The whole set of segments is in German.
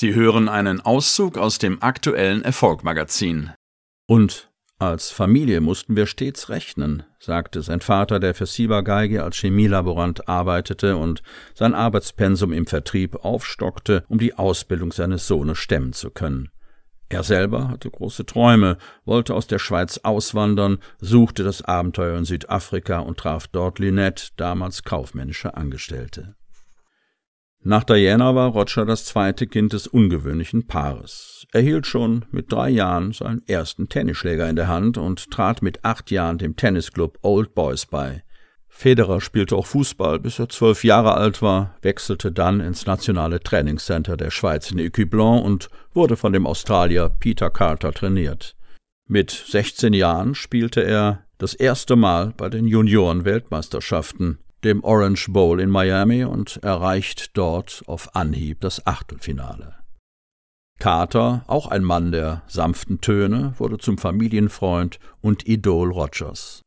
Sie hören einen Auszug aus dem aktuellen Erfolgmagazin. Und als Familie mussten wir stets rechnen, sagte sein Vater, der für Siebergeige als Chemielaborant arbeitete und sein Arbeitspensum im Vertrieb aufstockte, um die Ausbildung seines Sohnes stemmen zu können. Er selber hatte große Träume, wollte aus der Schweiz auswandern, suchte das Abenteuer in Südafrika und traf dort Lynette, damals kaufmännische Angestellte. Nach Diana war Roger das zweite Kind des ungewöhnlichen Paares. Er hielt schon mit drei Jahren seinen ersten Tennisschläger in der Hand und trat mit acht Jahren dem Tennisclub Old Boys bei. Federer spielte auch Fußball, bis er zwölf Jahre alt war, wechselte dann ins nationale Trainingscenter der Schweiz in Ecublon und wurde von dem Australier Peter Carter trainiert. Mit 16 Jahren spielte er das erste Mal bei den Junioren-Weltmeisterschaften dem Orange Bowl in Miami und erreicht dort auf Anhieb das Achtelfinale. Carter, auch ein Mann der sanften Töne, wurde zum Familienfreund und Idol Rogers.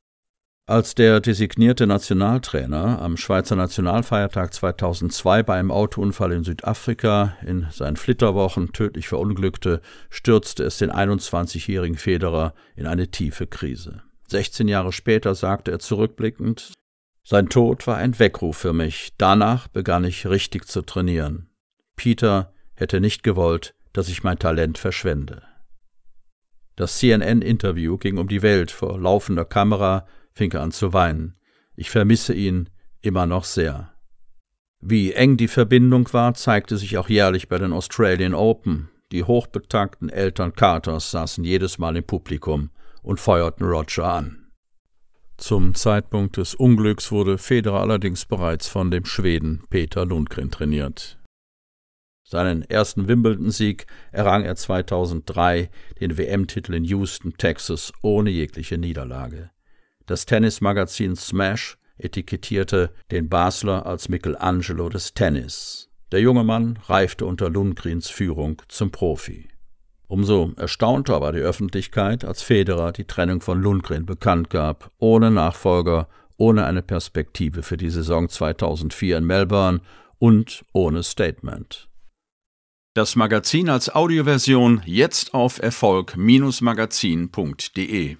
Als der designierte Nationaltrainer am Schweizer Nationalfeiertag 2002 bei einem Autounfall in Südafrika in seinen Flitterwochen tödlich verunglückte, stürzte es den 21-jährigen Federer in eine tiefe Krise. 16 Jahre später sagte er zurückblickend, sein Tod war ein Weckruf für mich. Danach begann ich richtig zu trainieren. Peter hätte nicht gewollt, dass ich mein Talent verschwende. Das CNN-Interview ging um die Welt. Vor laufender Kamera fing er an zu weinen. Ich vermisse ihn immer noch sehr. Wie eng die Verbindung war, zeigte sich auch jährlich bei den Australian Open. Die hochbetagten Eltern Carters saßen jedes Mal im Publikum und feuerten Roger an. Zum Zeitpunkt des Unglücks wurde Federer allerdings bereits von dem Schweden Peter Lundgren trainiert. Seinen ersten Wimbledon-Sieg errang er 2003, den WM-Titel in Houston, Texas, ohne jegliche Niederlage. Das Tennismagazin Smash etikettierte den Basler als Michelangelo des Tennis. Der junge Mann reifte unter Lundgrens Führung zum Profi. Umso erstaunter war die Öffentlichkeit, als Federer die Trennung von Lundgren bekannt gab, ohne Nachfolger, ohne eine Perspektive für die Saison 2004 in Melbourne und ohne Statement. Das Magazin als Audioversion jetzt auf Erfolg-magazin.de